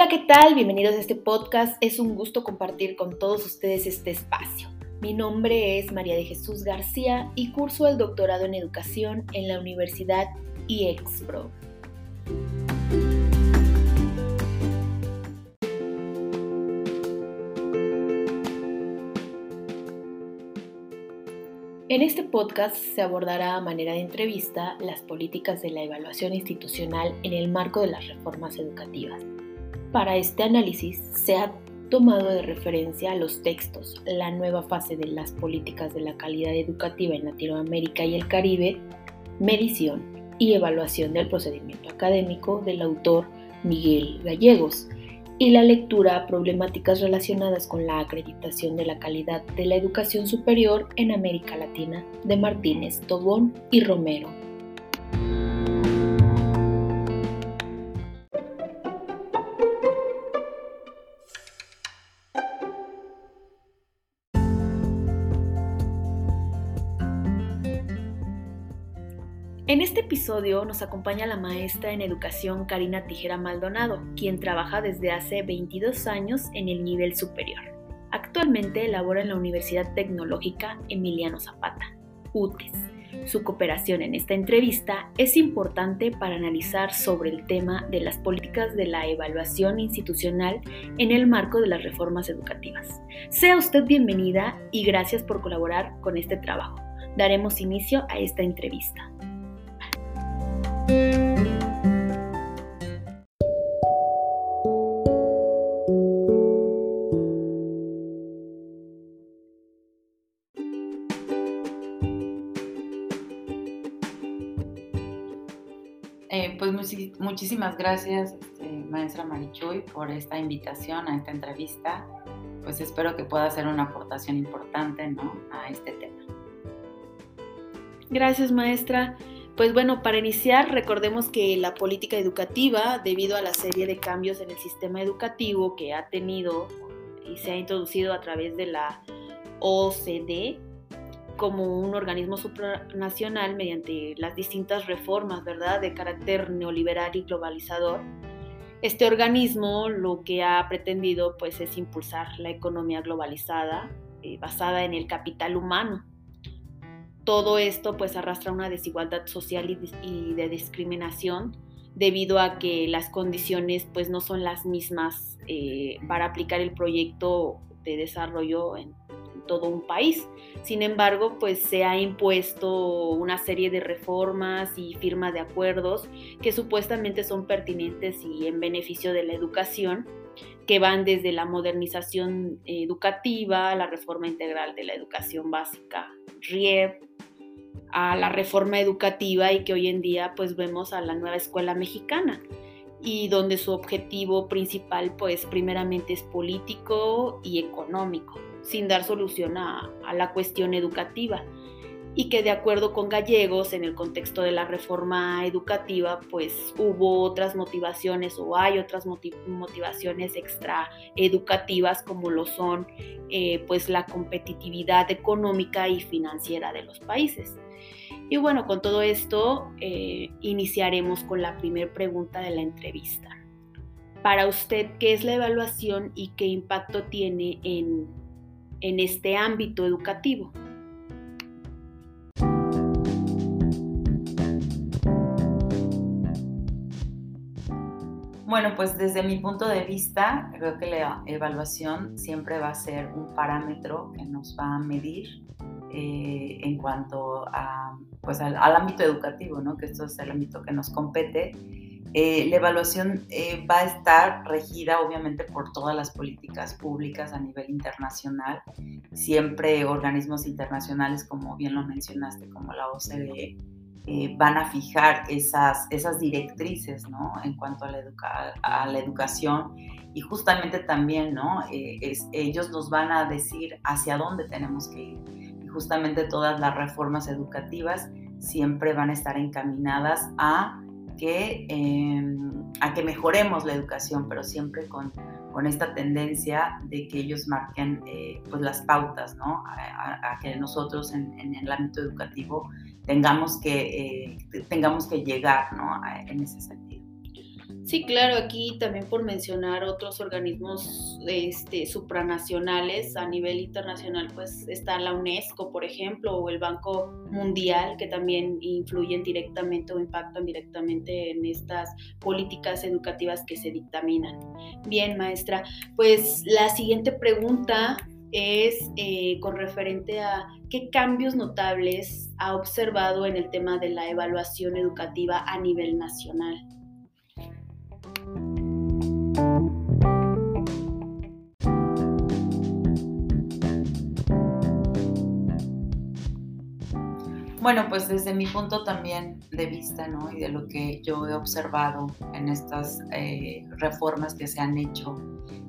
Hola, ¿qué tal? Bienvenidos a este podcast. Es un gusto compartir con todos ustedes este espacio. Mi nombre es María de Jesús García y curso el doctorado en educación en la Universidad IEXPRO. En este podcast se abordará a manera de entrevista las políticas de la evaluación institucional en el marco de las reformas educativas. Para este análisis se ha tomado de referencia los textos La nueva fase de las políticas de la calidad educativa en Latinoamérica y el Caribe, medición y evaluación del procedimiento académico del autor Miguel Gallegos, y la lectura problemáticas relacionadas con la acreditación de la calidad de la educación superior en América Latina de Martínez, Tobón y Romero. En este episodio nos acompaña la maestra en educación Karina Tijera Maldonado, quien trabaja desde hace 22 años en el nivel superior. Actualmente labora en la Universidad Tecnológica Emiliano Zapata, UTES. Su cooperación en esta entrevista es importante para analizar sobre el tema de las políticas de la evaluación institucional en el marco de las reformas educativas. Sea usted bienvenida y gracias por colaborar con este trabajo. Daremos inicio a esta entrevista. Eh, pues muchísimas gracias, este, maestra Marichuy, por esta invitación a esta entrevista. Pues espero que pueda ser una aportación importante a este tema. Gracias, maestra. Pues bueno, para iniciar, recordemos que la política educativa, debido a la serie de cambios en el sistema educativo que ha tenido y se ha introducido a través de la OCDE como un organismo supranacional mediante las distintas reformas, ¿verdad?, de carácter neoliberal y globalizador. Este organismo lo que ha pretendido pues es impulsar la economía globalizada eh, basada en el capital humano, todo esto pues arrastra una desigualdad social y, de discriminación debido a que las condiciones pues no son las mismas eh, para aplicar el proyecto de desarrollo en, todo un país. Sin embargo, pues se ha impuesto una serie de reformas y firma de acuerdos que supuestamente son pertinentes y en beneficio de la educación, que van desde la modernización educativa, la reforma integral de la educación básica, RIEP, a la reforma educativa y que hoy en día pues vemos a la nueva escuela mexicana y donde su objetivo principal pues primeramente es político y económico, sin dar solución a, a la cuestión educativa y que de acuerdo con Gallegos en el contexto de la reforma educativa pues hubo otras motivaciones o hay otras motivaciones extraeducativas como lo son eh, pues la competitividad económica y financiera de los países. Y bueno, con todo esto eh, iniciaremos con la primera pregunta de la entrevista. Para usted, ¿qué es la evaluación y qué impacto tiene en, en este ámbito educativo? Bueno, pues desde mi punto de vista, creo que la evaluación siempre va a ser un parámetro que nos va a medir eh, en cuanto a, pues al, ámbito educativo, ¿no? que esto es el ámbito que nos compete. Eh, la evaluación eh, va a estar regida obviamente por todas las políticas públicas a nivel internacional, siempre organismos internacionales, como bien lo mencionaste, como la OCDE, eh, van a fijar esas, esas directrices, ¿no? En cuanto a la, a la educación y justamente también, ¿no? Eh, es, ellos nos van a decir hacia dónde tenemos que ir. Y justamente todas las reformas educativas siempre van a estar encaminadas a que, em, a que mejoremos la educación, pero siempre con, con esta tendencia de que ellos marquen eh, pues las pautas, ¿no? A, que nosotros en, en, el ámbito educativo tengamos que, eh, tengamos que llegar ¿no? en ese sentido. Sí, claro, aquí también por mencionar otros organismos este, supranacionales a nivel internacional, pues está la UNESCO, por ejemplo, o el Banco Mundial, que también influyen directamente o impactan directamente en estas políticas educativas que se dictaminan. Bien, maestra, pues la siguiente pregunta es eh, con referente a qué cambios notables ha observado en el tema de la evaluación educativa a nivel nacional. Bueno, pues desde mi punto también de vista, ¿no? Y de lo que yo he observado en estas eh, reformas que se han hecho,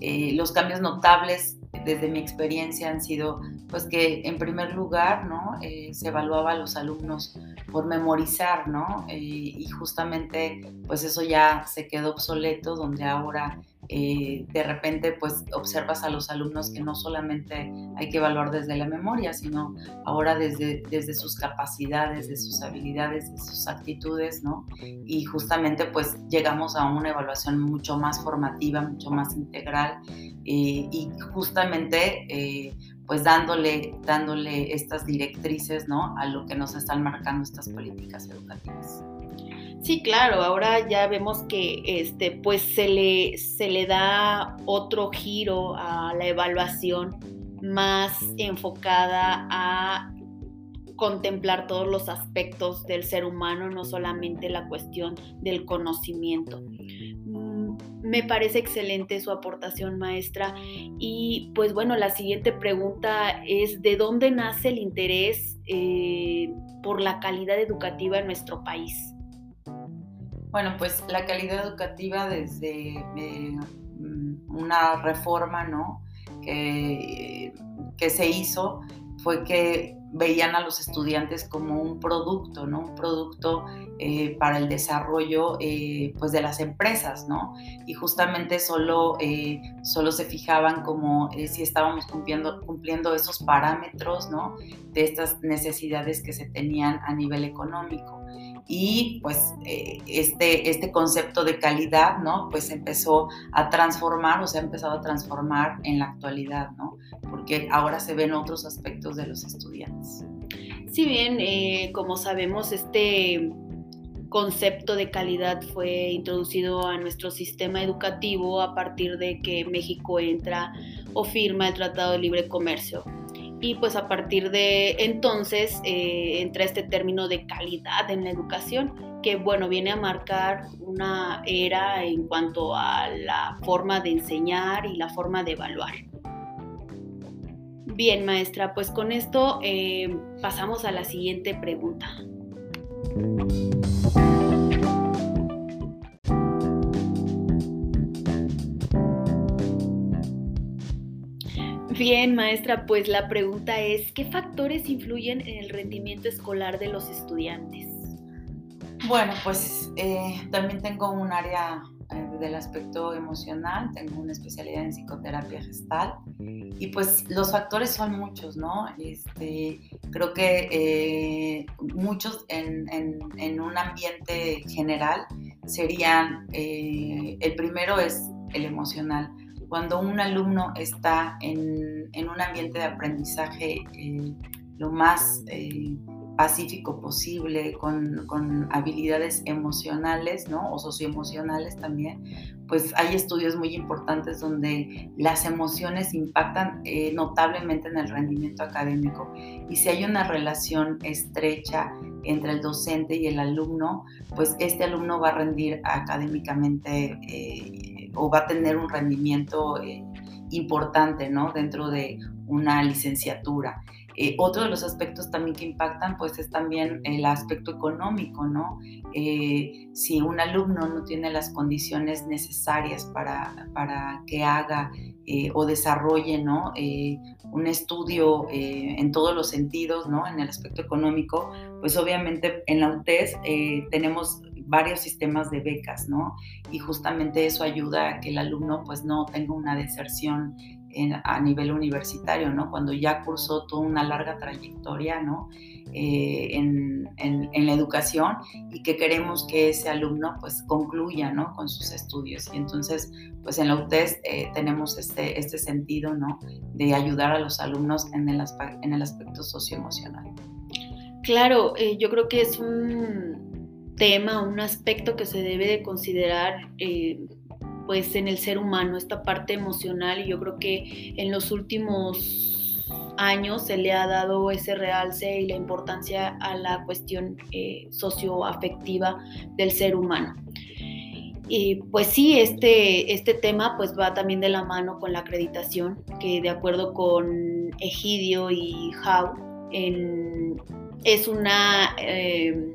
eh, los cambios notables desde mi experiencia han sido, pues que en primer lugar, ¿no? Eh, se evaluaba a los alumnos por memorizar, ¿no? y justamente, pues eso ya se quedó obsoleto, donde ahora eh, de repente pues observas a los alumnos que no solamente hay que evaluar desde la memoria, sino ahora desde, desde sus capacidades, de sus habilidades, de sus actitudes, ¿no? Y justamente pues llegamos a una evaluación mucho más formativa, mucho más integral eh, y justamente eh, pues dándole, dándole estas directrices, ¿no? A lo que nos están marcando estas políticas educativas. Sí, claro, ahora ya vemos que este, pues se le, se le da otro giro a la evaluación más enfocada a contemplar todos los aspectos del ser humano, no solamente la cuestión del conocimiento. Mm, me parece excelente su aportación, maestra. Y pues bueno, la siguiente pregunta es, ¿de dónde nace el interés eh, por la calidad educativa en nuestro país? Bueno, pues la calidad educativa desde eh, mm, una reforma, ¿no? Que, que se hizo fue que veían a los estudiantes como un producto, ¿no? Un producto eh, para el desarrollo eh, pues de las empresas, ¿no? Y justamente solo, solo se fijaban como si estábamos cumpliendo, cumpliendo esos parámetros, ¿no? De estas necesidades que se tenían a nivel económico y pues eh, este, este concepto de calidad, ¿no? Pues empezó a transformar o se ha empezado a transformar en la actualidad, ¿no? Porque ahora se ven otros aspectos de los estudiantes. Si bien, eh, como sabemos, este concepto de calidad fue introducido a nuestro sistema educativo a partir de que México entra o firma el Tratado de Libre Comercio y pues a partir de entonces eh, entra este término de calidad en la educación que bueno viene a marcar una era en cuanto a la forma de enseñar y la forma de evaluar. Bien maestra, pues con esto eh, pasamos a la siguiente pregunta. Bien, maestra, pues la pregunta es, ¿qué factores influyen en el rendimiento escolar de los estudiantes? Bueno, pues eh, también tengo un área del aspecto emocional, tengo una especialidad en psicoterapia gestal. Y pues los factores son muchos, ¿no? Este, creo que eh, muchos en, en, un ambiente general serían, el primero es el emocional. Cuando un alumno está en, un ambiente de aprendizaje eh, lo más eh, pacífico posible, con, habilidades emocionales, ¿no? O socioemocionales también, pues hay estudios muy importantes donde las emociones impactan eh, notablemente en el rendimiento académico. Y si hay una relación estrecha entre el docente y el alumno, pues este alumno va a rendir académicamente o va a tener un rendimiento eh, importante ¿no? dentro de una licenciatura. Eh, otro de los aspectos también que impactan pues es también el aspecto económico, ¿no? Eh, si un alumno no tiene las condiciones necesarias para, para que haga o desarrolle, ¿no? un estudio en todos los sentidos, ¿no? En el aspecto económico, pues obviamente en la UTES tenemos varios sistemas de becas, ¿no? Y justamente eso ayuda a que el alumno pues no tenga una deserción a nivel universitario, ¿no? Cuando ya cursó toda una larga trayectoria, ¿no? Eh, en, la educación y que queremos que ese alumno pues concluya, ¿no? Con sus estudios. Y entonces, pues en la UTES eh, tenemos este, este sentido, ¿no? De ayudar a los alumnos en el, en el aspecto socioemocional. Claro, eh, yo creo que es un tema, un aspecto que se debe de considerar pues en el ser humano, esta parte emocional y yo creo que en los últimos años se le ha dado ese realce y la importancia a la cuestión eh, socioafectiva del ser humano. Y pues sí, este, este tema pues va también de la mano con la acreditación, que de acuerdo con Egidio y Howe, es una eh,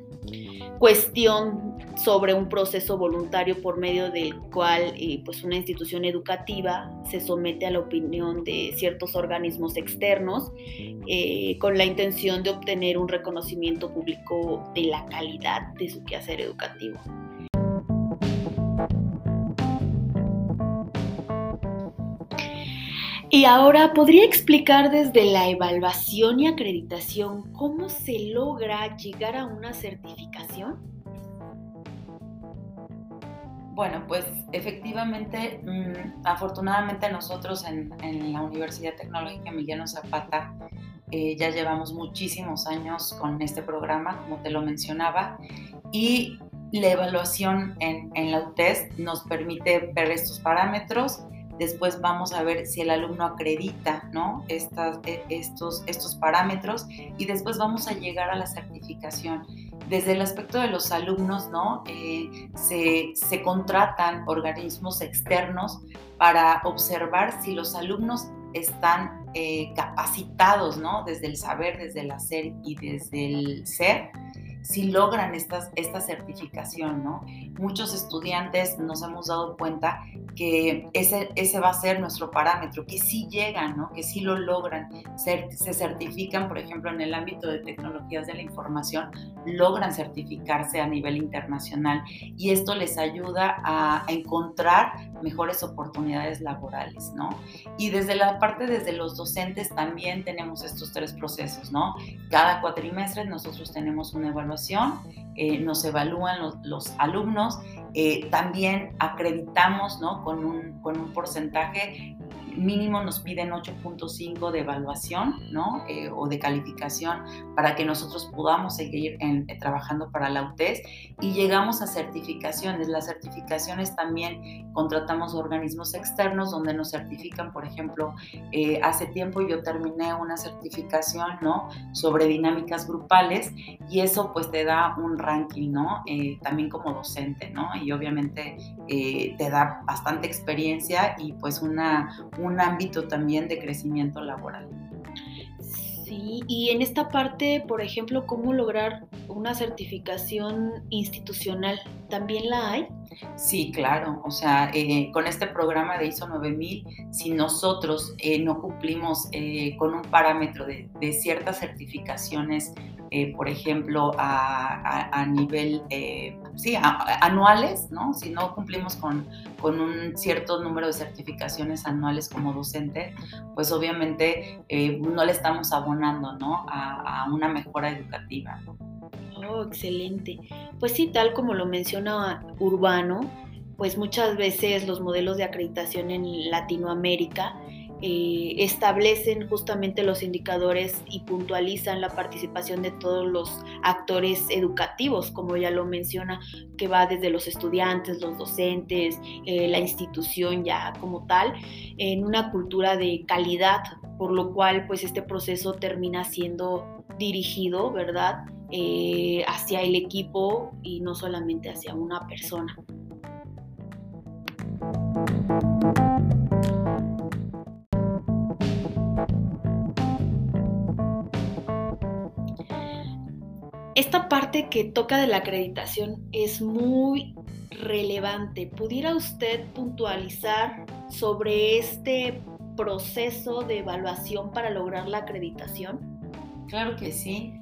cuestión sobre un proceso voluntario por medio del cual eh, pues una institución educativa se somete a la opinión de ciertos organismos externos eh, con la intención de obtener un reconocimiento público de la calidad de su quehacer educativo. Y ahora, ¿podría explicar desde la evaluación y acreditación cómo se logra llegar a una certificación? Bueno, pues efectivamente, mm, afortunadamente nosotros en, la Universidad Tecnológica Emiliano Zapata eh, ya llevamos muchísimos años con este programa, como te lo mencionaba, y la evaluación en, en la UTES nos permite ver estos parámetros Después vamos a ver si el alumno acredita ¿no? Estas, e, estos, estos parámetros y después vamos a llegar a la certificación. Desde el aspecto de los alumnos, ¿no? Eh, se, contratan organismos externos para observar si los alumnos están eh, capacitados, ¿no? Desde el saber, desde el hacer y desde el ser si logran esta certificación, ¿no? Muchos estudiantes nos hemos dado cuenta que ese, ese va a ser nuestro parámetro, que sí llegan, ¿no? Que sí lo logran, se, se certifican, por ejemplo, en el ámbito de tecnologías de la información, logran certificarse a nivel internacional y esto les ayuda a, encontrar mejores oportunidades laborales, ¿no? Y desde la parte, desde los docentes también tenemos estos tres procesos, ¿no? Cada cuatrimestre nosotros tenemos una evaluación eh, nos evalúan los, alumnos, eh, también acreditamos ¿no? con, un, con un porcentaje mínimo nos piden 8.5 de evaluación, ¿no? Eh, o de calificación para que nosotros podamos seguir eh, trabajando para la UTES y llegamos a certificaciones. Las certificaciones también contratamos organismos externos donde nos certifican, por ejemplo, eh, hace tiempo yo terminé una certificación, ¿no? Sobre dinámicas grupales y eso pues te da un ranking, ¿no? también como docente, ¿no? Y obviamente te da bastante experiencia y pues una un ámbito también de crecimiento laboral. Sí, y en esta parte, por ejemplo, ¿cómo lograr una certificación institucional? ¿También la hay? Sí, claro. O sea, eh, con este programa de ISO 9000, si nosotros eh, no cumplimos eh, con un parámetro de, de ciertas certificaciones eh, por ejemplo, a, nivel, eh, sí, anuales, ¿no? Si no cumplimos con, con, un cierto número de certificaciones anuales como docente, pues obviamente eh, no le estamos abonando, ¿no? A, a una mejora educativa. Oh, excelente. Pues sí, tal como lo menciona Urbano, pues muchas veces los modelos de acreditación en Latinoamérica eh, establecen justamente los indicadores y puntualizan la participación de todos los actores educativos, como ya lo menciona, que va desde los estudiantes, los docentes, eh, la institución ya como tal, en una cultura de calidad, por lo cual pues este proceso termina siendo dirigido, ¿verdad? Eh, hacia el equipo y no solamente hacia una persona. Esta parte que toca de la acreditación es muy relevante. ¿Pudiera usted puntualizar sobre este proceso de evaluación para lograr la acreditación? Claro que sí.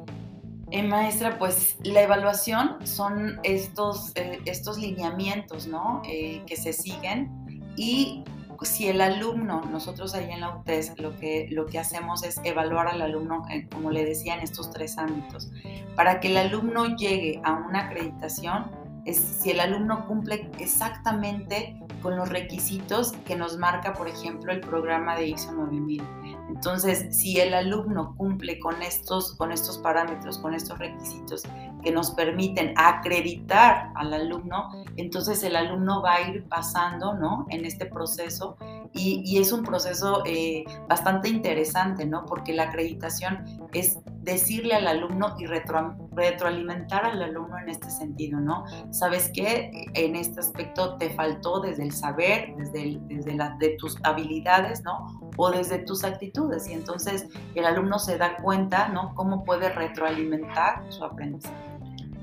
Eh, maestra, pues la evaluación son estos, eh, estos lineamientos ¿no? Eh, que se siguen y si el alumno, nosotros ahí en la UTES lo que, lo que hacemos es evaluar al alumno, eh, como le decía, en estos tres ámbitos. Para que el alumno llegue a una acreditación, es si el alumno cumple exactamente con los requisitos que nos marca, por ejemplo, el programa de ISO 9000. Entonces, si el alumno cumple con estos, con estos parámetros, con estos requisitos que nos permiten acreditar al alumno, entonces el alumno va a ir pasando ¿no? en este proceso y, es un proceso eh, bastante interesante, ¿no? porque la acreditación es decirle al alumno y retroalimentar al alumno en este sentido, ¿no? ¿Sabes qué? En este aspecto te faltó desde el saber, desde, desde la, de tus habilidades, ¿no? O desde tus actitudes. Y entonces el alumno se da cuenta, ¿no? Cómo puede retroalimentar su aprendizaje.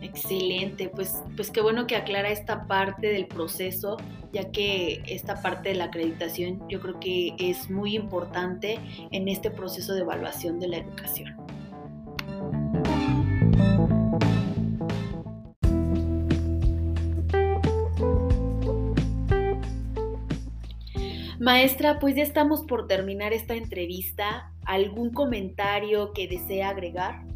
Excelente, pues, pues qué bueno que aclara esta parte del proceso, ya que esta parte de la acreditación yo creo que es muy importante en este proceso de evaluación de la educación. Maestra, pues ya estamos por terminar esta entrevista. ¿Algún comentario que desea agregar?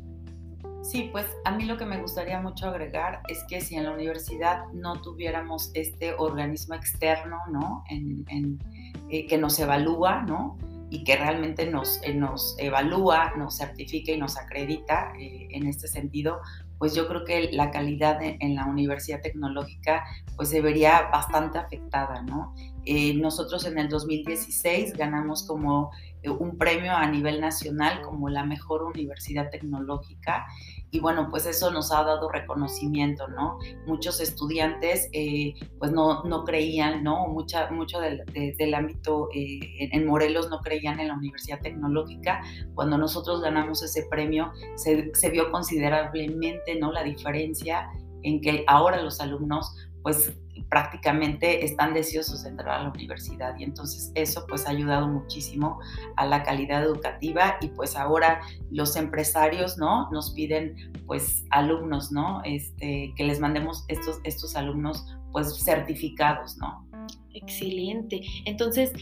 Sí, pues a mí lo que me gustaría mucho agregar es que si en la universidad no tuviéramos este organismo externo, ¿no? En, eh, que nos evalúa, ¿no? Y que realmente nos, eh, evalúa, nos certifica y nos acredita eh, en este sentido, pues yo creo que la calidad en la universidad tecnológica pues se vería bastante afectada, ¿no? Nosotros en el 2016 ganamos como un premio a nivel nacional como la mejor universidad tecnológica y bueno, pues eso nos ha dado reconocimiento, ¿no? Muchos estudiantes eh, pues no, no, creían, ¿no? Mucha, mucho del, del ámbito en Morelos no creían en la universidad tecnológica. Cuando nosotros ganamos ese premio se, se vio considerablemente, ¿no? La diferencia en que ahora los alumnos pues prácticamente están deseosos de entrar a la universidad y entonces eso pues ha ayudado muchísimo a la calidad educativa y pues ahora los empresarios, ¿no? Nos piden pues alumnos, ¿no? Este, que les mandemos estos, estos alumnos pues certificados, ¿no? Excelente. Entonces,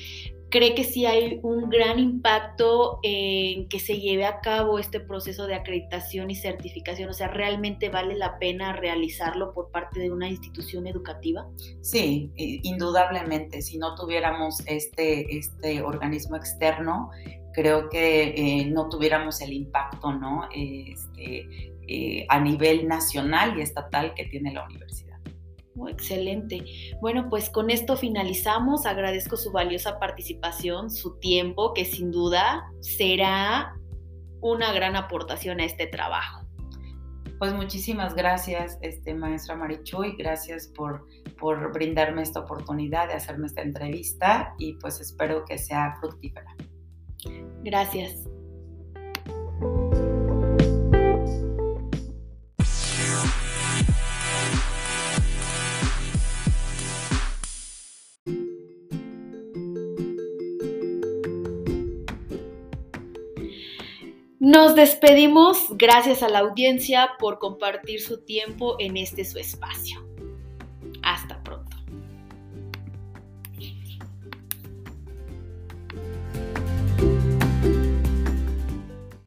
cree que sí hay un gran impacto en que se lleve a cabo este proceso de acreditación y certificación? O sea, ¿realmente vale la pena realizarlo por parte de una institución educativa? Sí, indudablemente. Si no tuviéramos este, este organismo externo, creo que eh, no tuviéramos el impacto ¿no? Este, eh, a nivel nacional y estatal que tiene la universidad. Oh, excelente. Bueno, pues con esto finalizamos. Agradezco su valiosa participación, su tiempo, que sin duda será una gran aportación a este trabajo. Pues muchísimas gracias, este, maestra Marichuy. Gracias por, por brindarme esta oportunidad de hacerme esta entrevista y pues espero que sea fructífera. Gracias. Despedimos, gracias a la audiencia por compartir su tiempo en este su espacio.